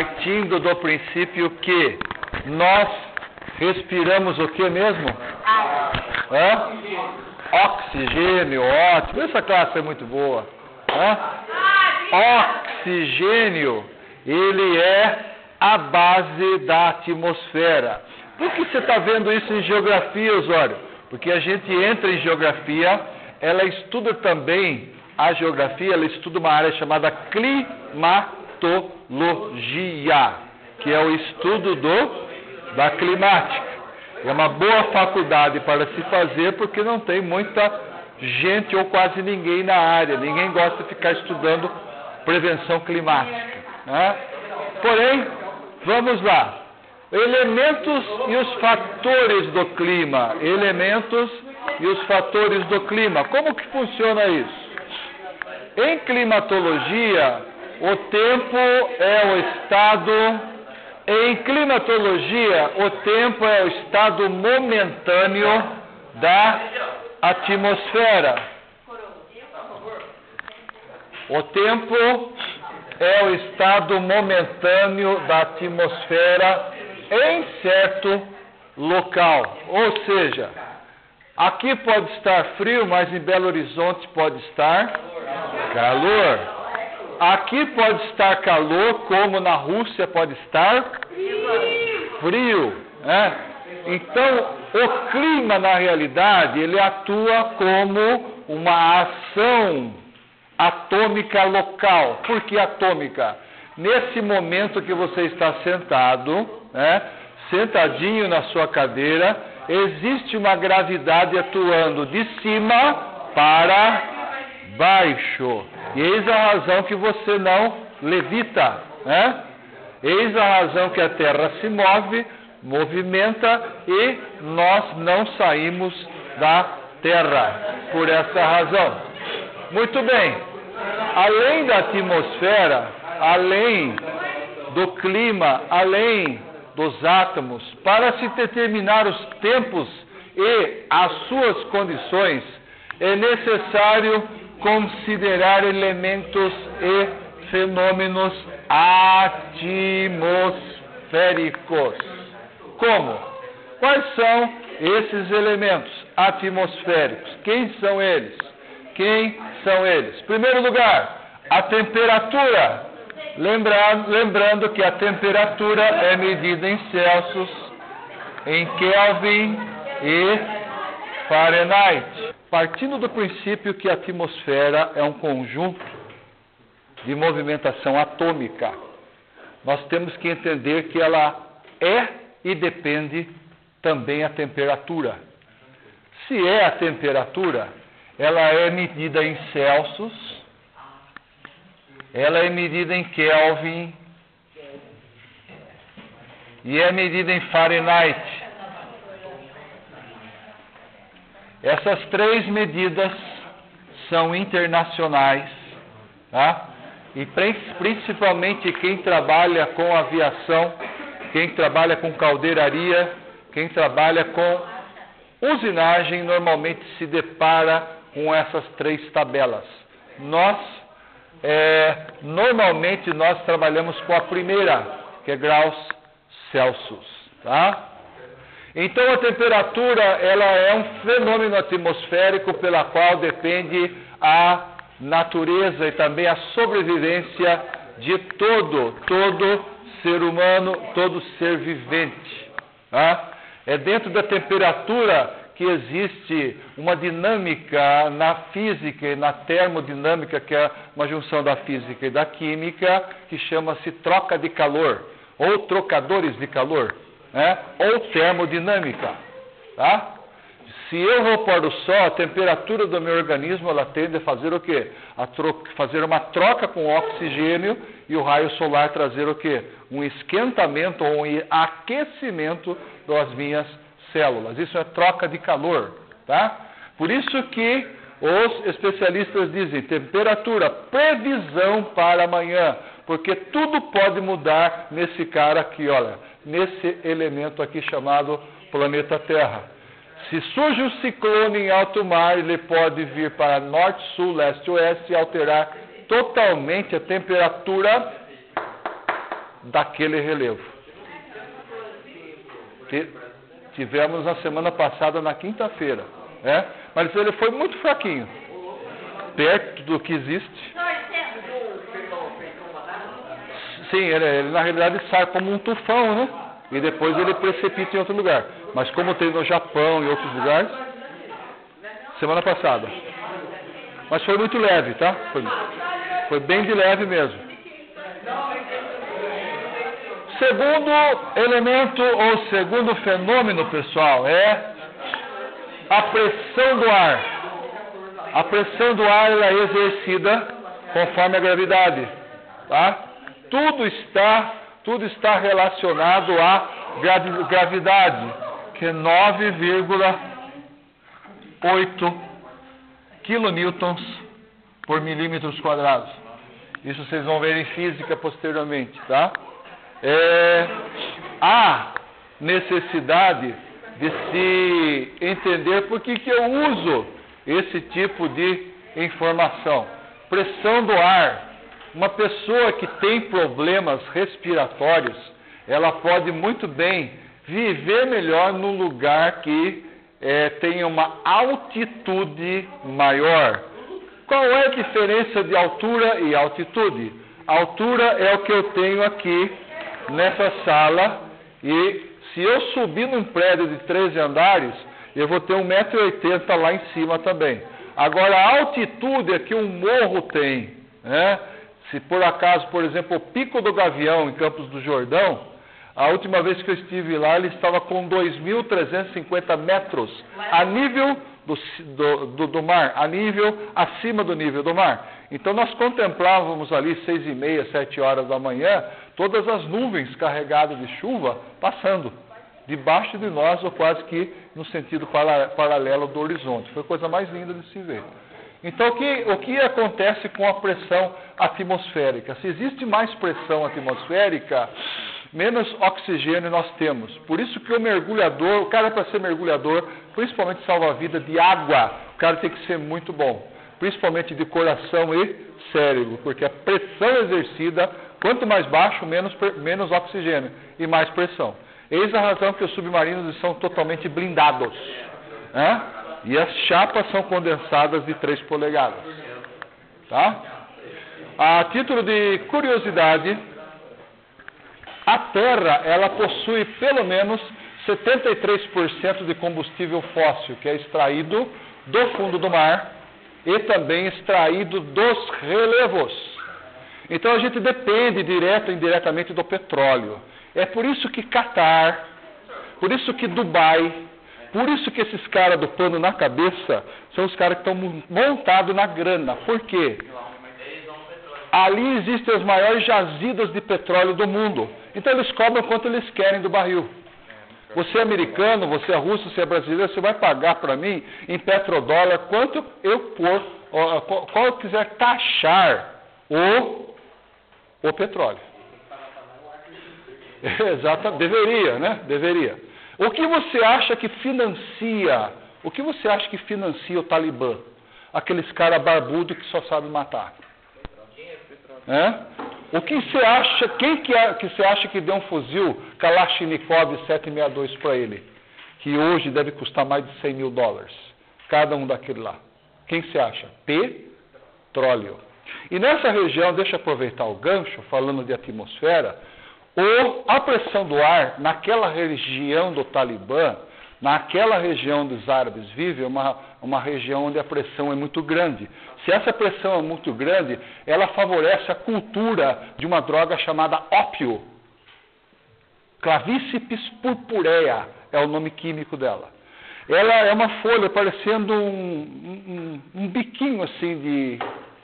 partindo do princípio que nós respiramos o que mesmo? Hã? Oxigênio, ótimo. Essa classe é muito boa. Hã? Oxigênio, ele é a base da atmosfera. Por que você está vendo isso em geografia, Osório? Porque a gente entra em geografia, ela estuda também a geografia, ela estuda uma área chamada climatologia, que é o estudo do, da climática. É uma boa faculdade para se fazer porque não tem muita gente ou quase ninguém na área. Ninguém gosta de ficar estudando prevenção climática. Né? Porém, vamos lá. Elementos e os fatores do clima. Elementos e os fatores do clima. Como que funciona isso? Em climatologia, o tempo é o estado. Em climatologia, o tempo é o estado momentâneo da atmosfera. O tempo é o estado momentâneo da atmosfera em certo local. Ou seja, aqui pode estar frio, mas em Belo Horizonte pode estar calor. Aqui pode estar calor, como na Rússia pode estar frio. Né? Então, o clima, na realidade, ele atua como uma ação atômica local. Por que atômica? Nesse momento que você está sentado, né, sentadinho na sua cadeira, existe uma gravidade atuando de cima para baixo. E eis a razão que você não levita, né? Eis a razão que a Terra se move, movimenta e nós não saímos da Terra por essa razão. Muito bem além da atmosfera, além do clima, além dos átomos, para se determinar os tempos e as suas condições, é necessário considerar elementos e fenômenos atmosféricos. Como? Quais são esses elementos atmosféricos? Quem são eles? Quem são eles? Primeiro lugar, a temperatura. Lembrando, que a temperatura é medida em Celsius, em Kelvin e Fahrenheit. Partindo do princípio que a atmosfera é um conjunto de movimentação atômica, nós temos que entender que ela é e depende também a temperatura. Se é a temperatura, ela é medida em Celsius, ela é medida em Kelvin e é medida em Fahrenheit. Essas três medidas são internacionais, tá? E principalmente quem trabalha com aviação, quem trabalha com caldeiraria, quem trabalha com usinagem, normalmente se depara com essas três tabelas. Nós, é, normalmente, nós trabalhamos com a primeira, que é graus Celsius, tá? Então, a temperatura, ela é um fenômeno atmosférico pela qual depende a natureza e também a sobrevivência de todo, todo ser humano, todo ser vivente. Tá? É dentro da temperatura que existe uma dinâmica na física e na termodinâmica, que é uma junção da física e da química, que chama-se troca de calor, ou trocadores de calor, né? ou termodinâmica. Tá? Se eu vou pôr o sol, a temperatura do meu organismo ela tende a fazer o quê? A fazer uma troca com oxigênio e o raio solar trazer o quê? Um esquentamento ou um aquecimento das minhas células. Isso é troca de calor, tá? Por isso que os especialistas dizem temperatura, previsão para amanhã, porque tudo pode mudar nesse cara aqui, olha, nesse elemento aqui chamado planeta Terra. Se surge um ciclone em alto mar, ele pode vir para norte, sul, leste, oeste e alterar totalmente a temperatura daquele relevo. Tivemos na semana passada, na quinta-feira. É? Mas ele foi muito fraquinho. Perto do que existe. Sim, ele, ele na realidade sai como um tufão, né? E depois ele precipita em outro lugar. Mas como tem no Japão e outros lugares, semana passada. Mas foi muito leve, tá? Foi, foi bem de leve mesmo. Segundo elemento ou segundo fenômeno, pessoal, é a pressão do ar. A pressão do ar é exercida conforme a gravidade, tá? Tudo está, tudo está relacionado à gravidade, que é 9,8 kilonewtons por milímetros quadrados. Isso vocês vão ver em física posteriormente, tá? é, há necessidade de se entender por que, que eu uso esse tipo de informação. Pressão do ar. Uma pessoa que tem problemas respiratórios, ela pode muito bem viver melhor num lugar que é, tenha uma altitude maior. Qual é a diferença de altura e altitude? Altura é o que eu tenho aqui nessa sala e se eu subir num prédio de 13 andares, eu vou ter 1,80m lá em cima também. Agora, a altitude é que um morro tem, né? Se por acaso, por exemplo, o Pico do Gavião, em Campos do Jordão, a última vez que eu estive lá, ele estava com 2.350 metros a nível do, do, do, do, mar, a nível acima do nível do mar. Então nós contemplávamos ali seis e meia, sete horas da manhã, todas as nuvens carregadas de chuva passando debaixo de nós ou quase que no sentido paralelo do horizonte. Foi a coisa mais linda de se ver. Então, o que, o que acontece com a pressão atmosférica? Se existe mais pressão atmosférica, menos oxigênio nós temos. Por isso que o mergulhador, o cara para ser mergulhador, principalmente salva-vida de água, o cara tem que ser muito bom. Principalmente de coração e cérebro, porque a pressão exercida Quanto mais baixo, menos, menos oxigênio e mais pressão. Eis a razão que os submarinos são totalmente blindados. E as chapas são condensadas de 3 polegadas. Tá? A título de curiosidade, a Terra ela possui pelo menos 73% de combustível fóssil, que é extraído do fundo do mar e também extraído dos relevos. Então a gente depende direto ou indiretamente do petróleo. É por isso que Catar, por isso que Dubai, por isso que esses caras do pano na cabeça são os caras que estão montados na grana. Por quê? Ali existem as maiores jazidas de petróleo do mundo. Então eles cobram quanto eles querem do barril. Você é americano, você é russo, você é brasileiro, você vai pagar para mim em petrodólar quanto eu pôr, qual eu quiser taxar o o petróleo. Exato, deveria, né? Deveria. O que você acha que financia? O que você acha que financia o Talibã? Aqueles caras barbudos que só sabem matar. É? O que você acha? Quem que, é, que você acha que deu um fuzil Kalashnikov 762 para ele? Que hoje deve custar mais de 100 mil dólares. Cada um daquele lá. Quem você acha? Petróleo. E nessa região, deixa eu aproveitar o gancho, falando de atmosfera, ou a pressão do ar naquela região do Talibã, naquela região onde os árabes vivem, é uma, uma região onde a pressão é muito grande. Se essa pressão é muito grande, ela favorece a cultura de uma droga chamada ópio. Clavíceps purpurea é o nome químico dela. Ela é uma folha parecendo um, um, um biquinho assim de.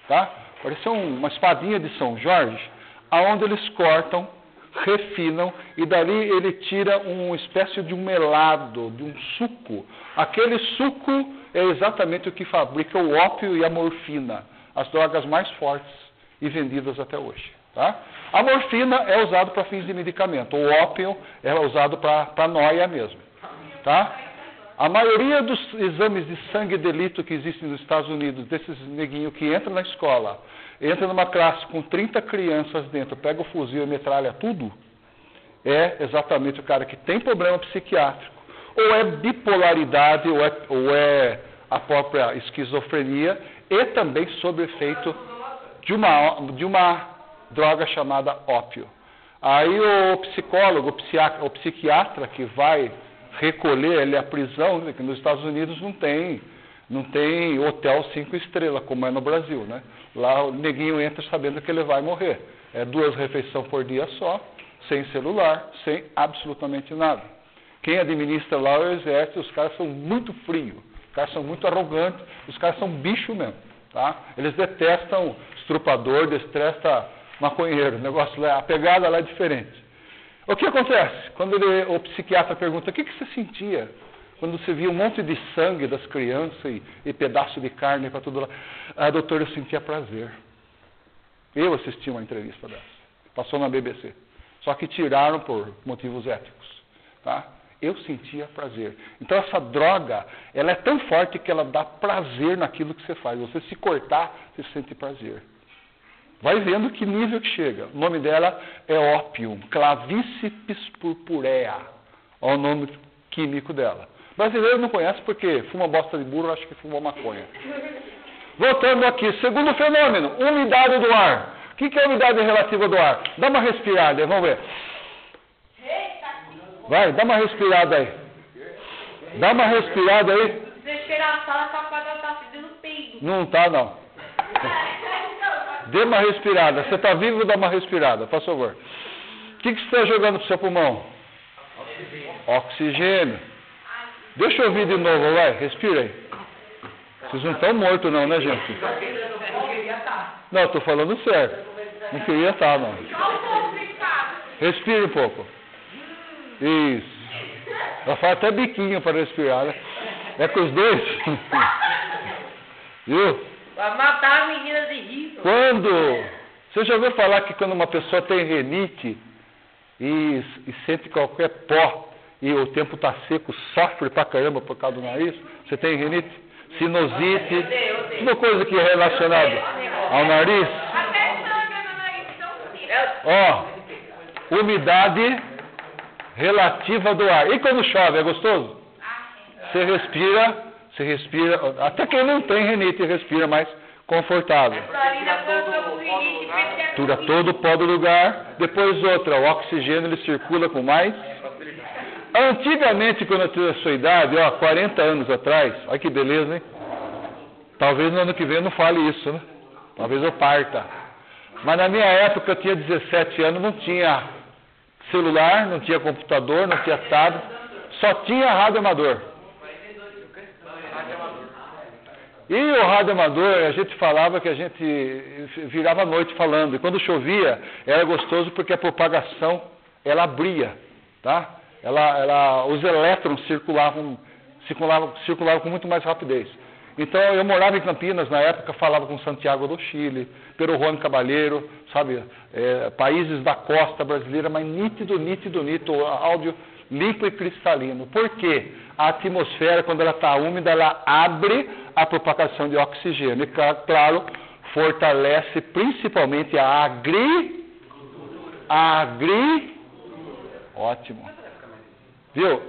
Tá? Parecia uma espadinha de São Jorge, aonde eles cortam, refinam e dali ele tira uma espécie de um melado, de um suco. Aquele suco é exatamente o que fabrica o ópio e a morfina, as drogas mais fortes e vendidas até hoje. Tá? A morfina é usada para fins de medicamento, o ópio é usado para noia mesmo. Tá? A maioria dos exames de sangue e delito que existem nos Estados Unidos, desses neguinhos que entram na escola, entra numa classe com 30 crianças dentro, pega o fuzil e metralha tudo, é exatamente o cara que tem problema psiquiátrico, ou é bipolaridade, ou é, ou é a própria esquizofrenia, e também sob efeito de uma, de uma droga chamada ópio. Aí o psicólogo, o psiquiatra que vai recolher ele à prisão, que nos Estados Unidos não tem, não tem hotel cinco estrelas, como é no Brasil, né? Lá o neguinho entra sabendo que ele vai morrer. É duas refeições por dia só, sem celular, sem absolutamente nada. Quem administra lá é o exército, os caras são muito frios, os caras são muito arrogantes, os caras são bicho mesmo, tá? Eles detestam estrupador, detestam maconheiro, o negócio lá, a pegada lá é diferente. O que acontece? Quando ele, o psiquiatra pergunta, o que, que você sentia quando você via um monte de sangue das crianças e, e pedaço de carne para tudo lá? Ah, doutor, eu sentia prazer. Eu assisti uma entrevista dessa. Passou na BBC. Só que tiraram por motivos éticos. Tá? Eu sentia prazer. Então essa droga, ela é tão forte que ela dá prazer naquilo que você faz. Você se cortar, você sente prazer. Vai vendo que nível que chega. O nome dela é ópium, clavíceps purpurea. Olha o nome químico dela. Brasileiro não conhece porque fuma bosta de burro, acho que fumou maconha. Voltando aqui, segundo fenômeno, umidade do ar. O que, que é a umidade relativa do ar? Dá uma respirada, vamos ver. Vai, dá uma respirada aí. Dá uma respirada aí. Peido. Não tá, não. Dê uma respirada. Você está vivo, dá uma respirada, por favor. O que, que você está jogando para o seu pulmão? Oxigênio. Deixa eu ouvir de novo, vai. Respira aí. Vocês não estão mortos não, né, gente? Não, estou falando sério. Não queria estar, não. Respire um pouco. Isso. Ela faz até biquinho para respirar, né? É com os dois. Viu? Vai matar a menina de rir. Quando. Você já ouviu falar que quando uma pessoa tem renite e, e sente qualquer pó e o tempo está seco, sofre pra caramba por causa do nariz? Você tem renite? Sinusite? Tudo coisa que é relacionada ao nariz? Então Ó, umidade relativa do ar. E quando chove, é gostoso? Você respira, você respira, até quem não tem renite respira mais confortável. Tira todo o pó do lugar. Depois outra, o oxigênio ele circula com mais. Antigamente, quando eu tinha a sua idade, ó, 40 anos atrás, olha que beleza, hein? Talvez no ano que vem eu não fale isso, né? Talvez eu parta. Mas na minha época, eu tinha 17 anos, não tinha celular, não tinha computador, não tinha tablet, só tinha rádio amador. E o rádio amador, a gente falava que a gente virava a noite falando. E quando chovia, era gostoso porque a propagação, ela abria, tá? Ela, ela, os elétrons circulavam, circulavam, circulavam com muito mais rapidez. Então, eu morava em Campinas, na época, falava com Santiago do Chile, Pero Juan Cabalheiro, sabe, é, países da costa brasileira, mas nítido, nítido, nítido, áudio limpo e cristalino. Por quê? A atmosfera, quando ela está úmida, ela abre a propagação de oxigênio. E, claro, fortalece principalmente a agri... A agri... Ótimo. Viu?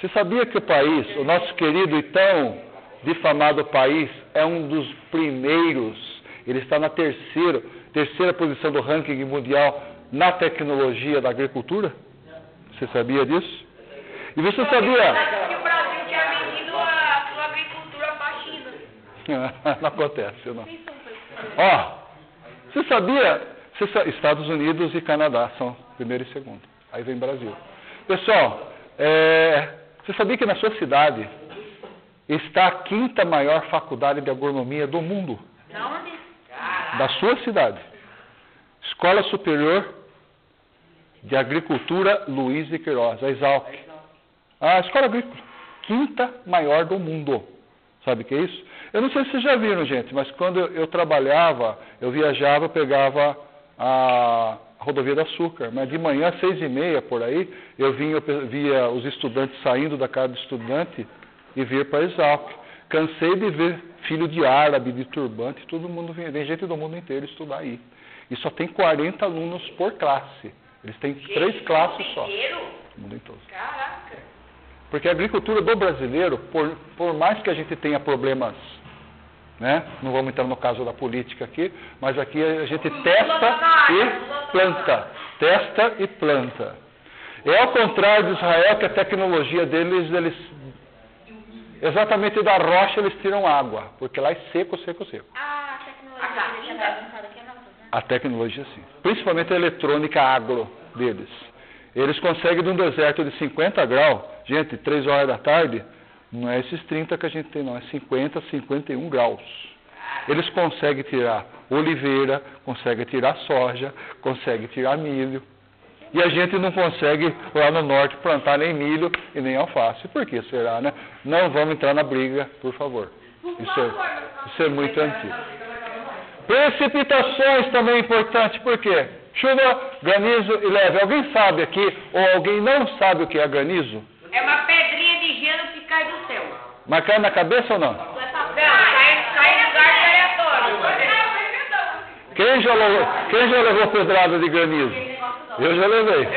Você sabia que o país, o nosso querido e tão difamado país, é um dos primeiros, ele está na terceira, terceira posição do ranking mundial na tecnologia da agricultura? Você sabia disso? E você sabia? Que o Brasil tinha vendido a sua agricultura para China. não acontece, não. Ó, você sabia? Você, Estados Unidos e Canadá são primeiro e segundo. Aí vem Brasil. Pessoal, é, você sabia que na sua cidade está a quinta maior faculdade de agronomia do mundo? Da onde? Da sua cidade. Escola Superior de Agricultura Luiz de Queiroz, a Exalc. A escola agrícola, quinta maior do mundo. Sabe o que é isso? Eu não sei se vocês já viram, gente, mas quando eu trabalhava, eu viajava, eu pegava a rodovia do açúcar. Mas de manhã, às seis e meia, por aí, eu vinha, eu via os estudantes saindo da casa do estudante e vir para Exalc. Cansei de ver filho de árabe, de turbante, todo mundo vem, vem gente do mundo inteiro estudar aí. E só tem 40 alunos por classe. Eles têm três classes só. Inteiro? Mundo todo. Caraca. Porque a agricultura do brasileiro, por, por mais que a gente tenha problemas, né? não vamos entrar no caso da política aqui, mas aqui a gente testa e planta. Testa e planta. É ao contrário de Israel que a tecnologia deles, eles exatamente da rocha eles tiram água, porque lá é seco, seco, seco. Ah, a tecnologia sim. Principalmente a eletrônica agro deles. Eles conseguem de um deserto de 50 graus, gente, 3 horas da tarde, não é esses 30 que a gente tem não, é 50, 51 graus. Eles conseguem tirar oliveira, conseguem tirar soja, conseguem tirar milho. E a gente não consegue lá no norte plantar nem milho e nem alface. Por que será, né? Não vamos entrar na briga, por favor. Isso é, isso é muito antigo. Precipitações também é importante, por quê? Chuva, granizo e leve. Alguém sabe aqui, ou alguém não sabe o que é granizo? É uma pedrinha de gelo que cai do céu. Mas cai na cabeça ou não? Não, cai, cai em lugar aleatório. Quem já levou, quem já levou pedrada de granizo? Eu já levei.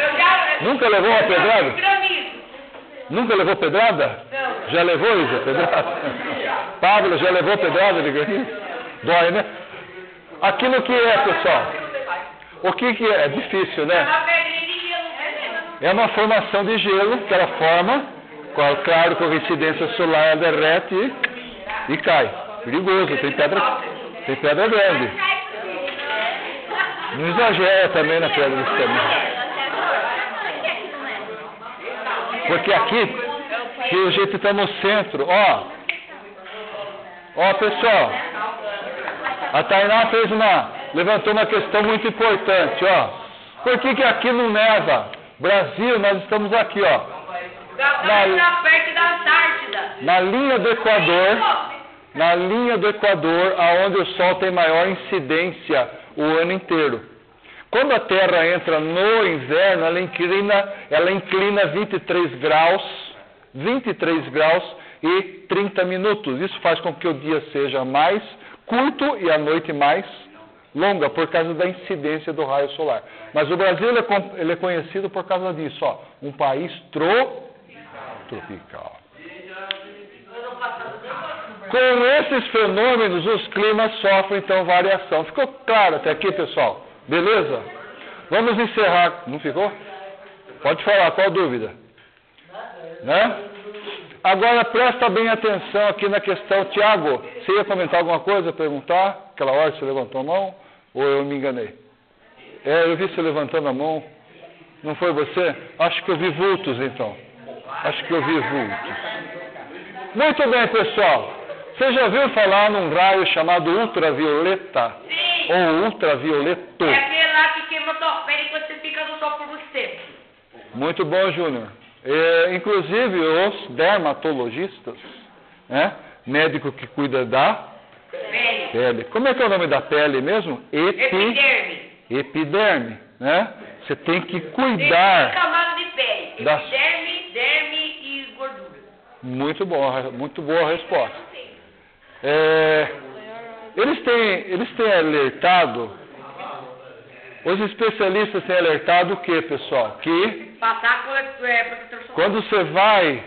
Nunca levou uma pedrada? Nunca levou pedrada? Já levou, Isa, pedrada? Pablo, já levou pedrada de granizo? Dói, né? Aquilo que é, pessoal? O que, que é? É difícil, É né? uma pedrinha de gelo. É uma formação de gelo que ela forma, claro, com incidência solar, ela derrete e, e cai. Perigoso, tem pedra, tem pedra grande. Não exagera também na pedra desse tamanho. Porque aqui, que a gente está no centro, ó. Ó, pessoal, a Tainá fez uma, levantou uma questão muito importante, ó. Por que, que aqui não neva? Brasil, nós estamos aqui, ó, da Antártida. na linha do Equador, na linha do Equador, aonde o Sol tem maior incidência o ano inteiro. Quando a Terra entra no inverno, ela inclina, ela inclina 23 graus, 23 graus e 30 minutos. Isso faz com que o dia seja mais curto e a noite mais longa, por causa da incidência do raio solar. Mas o Brasil ele é, é conhecido por causa disso, ó, um país tro- tropical. Com esses fenômenos, os climas sofrem então variação. Ficou claro até aqui, pessoal? Beleza? Vamos encerrar. Não ficou? Pode falar, qual dúvida? Né? Agora presta bem atenção aqui na questão. Tiago, você ia comentar alguma coisa, perguntar? Aquela hora você levantou a mão? Ou eu me enganei? É, eu vi você levantando a mão. Não foi você? Acho que eu vi vultos então. Acho que eu vi vultos. Muito bem, pessoal. Você já ouviu falar num raio chamado ultravioleta? Sim. Ou ultravioleto? É aquele lá que queima tua pele quando você fica no sol por muito tempo. Muito bom, Júnior. É, inclusive, os dermatologistas, né? médico que cuida da Pele. pele. Como é que é o nome da pele mesmo? Epi, Epiderme. epiderme. Né? Você tem que Tem cuidar. camadas de pele. Epiderme, derme e gordura. Muito bom, muito boa a resposta. É, eles, têm, eles têm alertado, os especialistas têm alertado o que, pessoal? Que é, quando você vai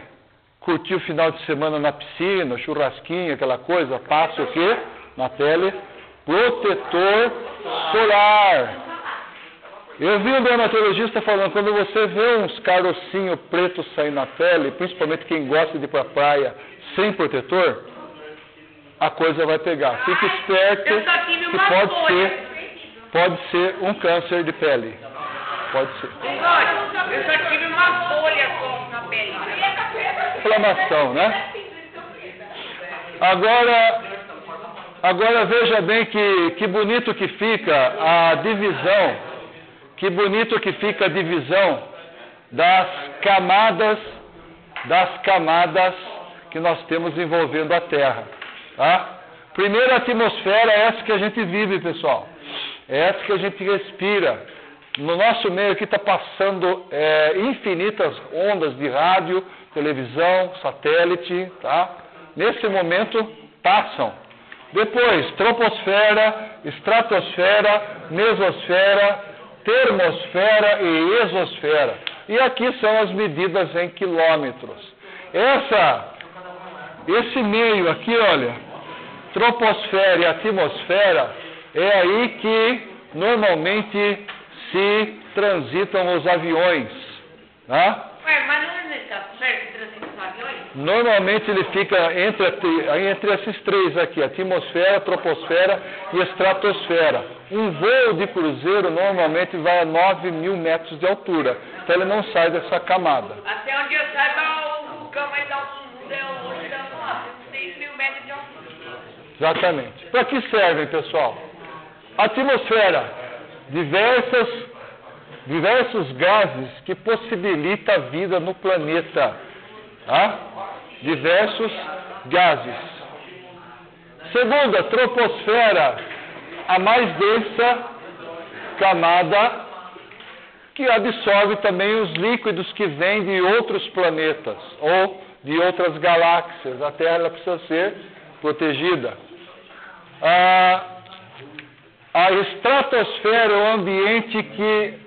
curtir o final de semana na piscina, churrasquinho, aquela coisa, passa o quê? Na pele, protetor solar. Eu vi um dermatologista falando, quando você vê uns carocinhos pretos saindo na pele, principalmente quem gosta de ir pra praia sem protetor, a coisa vai pegar. Fique esperto que pode folha. ser, pode ser um câncer de pele. Pode ser. Eu só tive uma folha só na pele. Inflamação, né? Agora, agora veja bem que, que bonito que fica a divisão, que bonito que fica a divisão das camadas, das camadas que nós temos envolvendo a Terra, tá? Primeiro a atmosfera é essa que a gente vive, pessoal. É essa que a gente respira. No nosso meio aqui está passando é, infinitas ondas de rádio, televisão, satélite, tá? Nesse momento passam. Depois, troposfera, estratosfera, mesosfera, termosfera e exosfera. E aqui são as medidas em quilômetros. Essa, esse meio aqui, olha, troposfera e atmosfera, é aí que normalmente se transitam os aviões. Tá? Ué, mas não é que transita os aviões? Normalmente ele fica entre, entre esses três aqui, atmosfera, troposfera e estratosfera. Um voo de cruzeiro normalmente vai a 9 mil metros de altura, então ele não sai dessa camada. Até onde eu saiba, o vulcão mais alto do mundo é o Olho da Lua, 6 mil metros de altura. Exatamente. Para que servem, pessoal? Atmosfera, diversas, diversos gases que possibilitam a vida no planeta. Tá? Diversos gases. Segunda, troposfera, a mais densa camada que absorve também os líquidos que vêm de outros planetas ou de outras galáxias. A Terra precisa ser protegida. Ah, a estratosfera é um ambiente que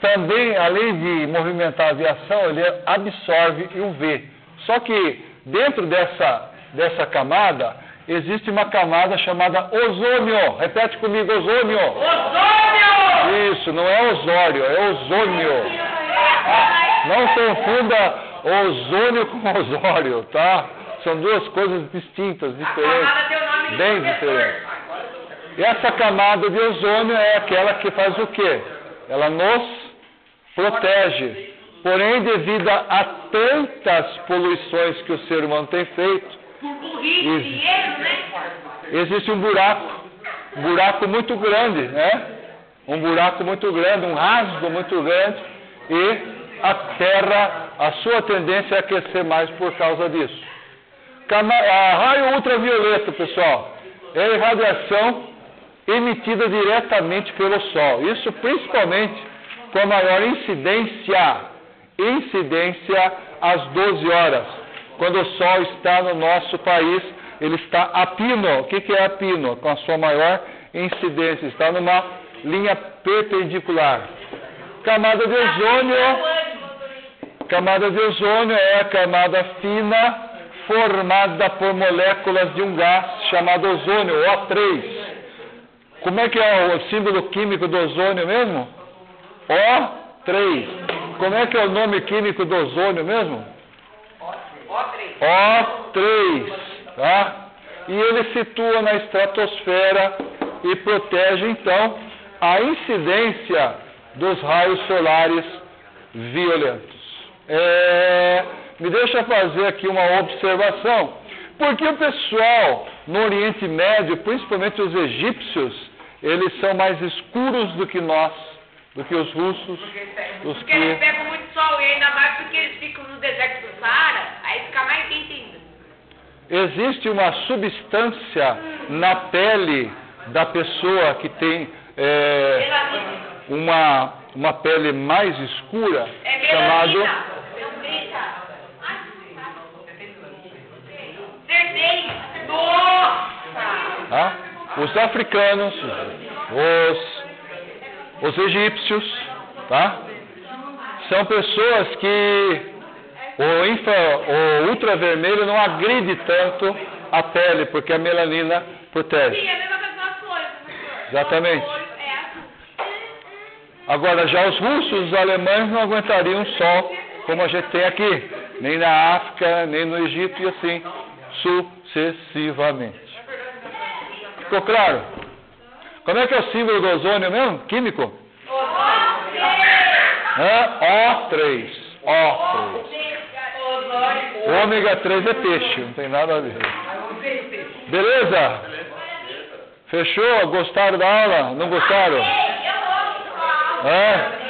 também, além de movimentar a aviação, ele absorve UV. Só que dentro dessa, dessa camada existe uma camada chamada ozônio. Repete comigo, ozônio. Ozônio! Isso, não é osório, é ozônio. Não confunda ozônio com osório, tá? São duas coisas distintas, A diferentes. Bem diferente. Essa camada de ozônio é aquela que faz o quê? Ela nos protege. Porém, devido a tantas poluições que o ser humano tem feito, existe um buraco, um buraco muito grande, né? Um buraco muito grande, um rasgo muito grande, e a Terra, a sua tendência é aquecer mais por causa disso. Cama- a raio ultravioleta, pessoal, é a irradiação emitida diretamente pelo Sol. Isso principalmente com a maior incidência, incidência às 12 horas, quando o Sol está no nosso país, ele está a pino. O que, que é a pino? Com a sua maior incidência, está numa linha perpendicular. Camada de ozônio. Camada de ozônio é a camada fina formada por moléculas de um gás chamado ozônio, O3. Como é que é o símbolo químico do ozônio mesmo? O3. Como é que é o nome químico do ozônio mesmo? O3. Tá? E ele situa na estratosfera e protege então a incidência dos raios solares violentos. É, me deixa fazer aqui uma observação. Porque o pessoal no Oriente Médio, principalmente os egípcios, eles são mais escuros do que nós, do que os russos, os Porque eles que pegam muito sol e ainda mais porque eles ficam no deserto do Saara, aí fica mais quente ainda. existe uma substância na pele da pessoa que tem é, uma, uma pele mais escura, É chamado tá? os africanos, os, os egípcios, tá? São pessoas que o, infra, o ultravermelho não agride tanto a pele, porque a melanina protege. Sim, é a mesma coisa das flores, professor. Exatamente. É. Agora, já os russos, os alemães não aguentariam o sol como a gente tem aqui, nem na África, nem no Egito e assim sucessivamente. Ficou claro? Como é que é o símbolo do ozônio mesmo? Químico? Hã? O3. O3. O ômega 3 é peixe, não tem nada a ver. Beleza? Fechou? Gostaram da aula? Não gostaram? Hã?